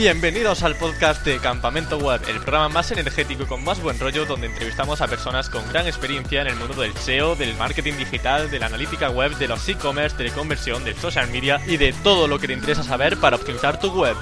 Bienvenidos al podcast de Campamento Web, el programa más energético con más buen rollo donde entrevistamos a personas con gran experiencia en el mundo del SEO, del marketing digital, de la analítica web, de los e-commerce, de la conversión, del social media y de todo lo que te interesa saber para optimizar tu web.